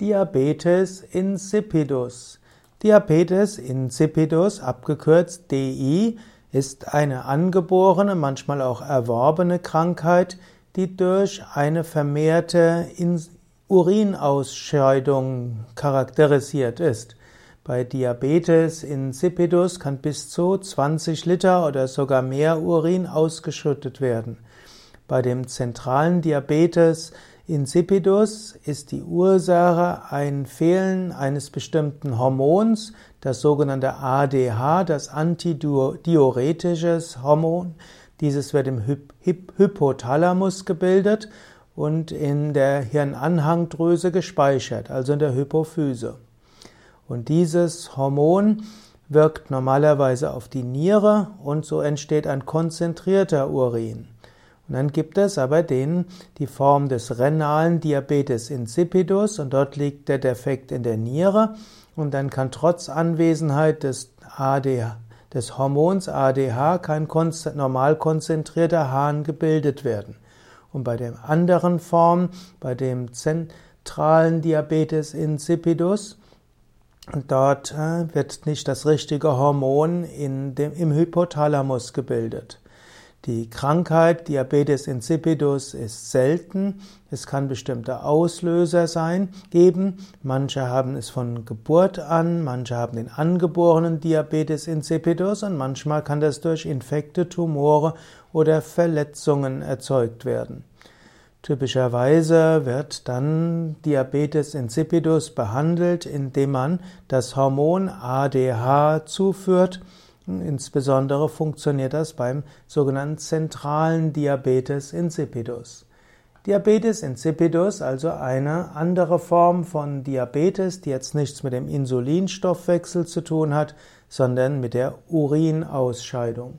Diabetes insipidus. Diabetes insipidus, abgekürzt DI, ist eine angeborene, manchmal auch erworbene Krankheit, die durch eine vermehrte Urinausscheidung charakterisiert ist. Bei Diabetes insipidus kann bis zu 20 Liter oder sogar mehr Urin ausgeschüttet werden. Bei dem zentralen Diabetes insipidus ist die Ursache ein Fehlen eines bestimmten Hormons, das sogenannte ADH, das antidiuretisches Hormon. Dieses wird im Hypothalamus gebildet und in der Hirnanhangdrüse gespeichert, also in der Hypophyse. Und dieses Hormon wirkt normalerweise auf die Niere und so entsteht ein konzentrierter Urin. Und dann gibt es aber den, die Form des renalen Diabetes insipidus und dort liegt der Defekt in der Niere und dann kann trotz Anwesenheit des ADH, des Hormons ADH kein normal konzentrierter Hahn gebildet werden. Und bei der anderen Form, bei dem zentralen Diabetes insipidus, dort äh, wird nicht das richtige Hormon in dem, im Hypothalamus gebildet. Die Krankheit Diabetes insipidus ist selten. Es kann bestimmte Auslöser sein, geben. Manche haben es von Geburt an, manche haben den angeborenen Diabetes insipidus und manchmal kann das durch Infekte, Tumore oder Verletzungen erzeugt werden. Typischerweise wird dann Diabetes insipidus behandelt, indem man das Hormon ADH zuführt Insbesondere funktioniert das beim sogenannten zentralen Diabetes insipidus. Diabetes insipidus, also eine andere Form von Diabetes, die jetzt nichts mit dem Insulinstoffwechsel zu tun hat, sondern mit der Urinausscheidung.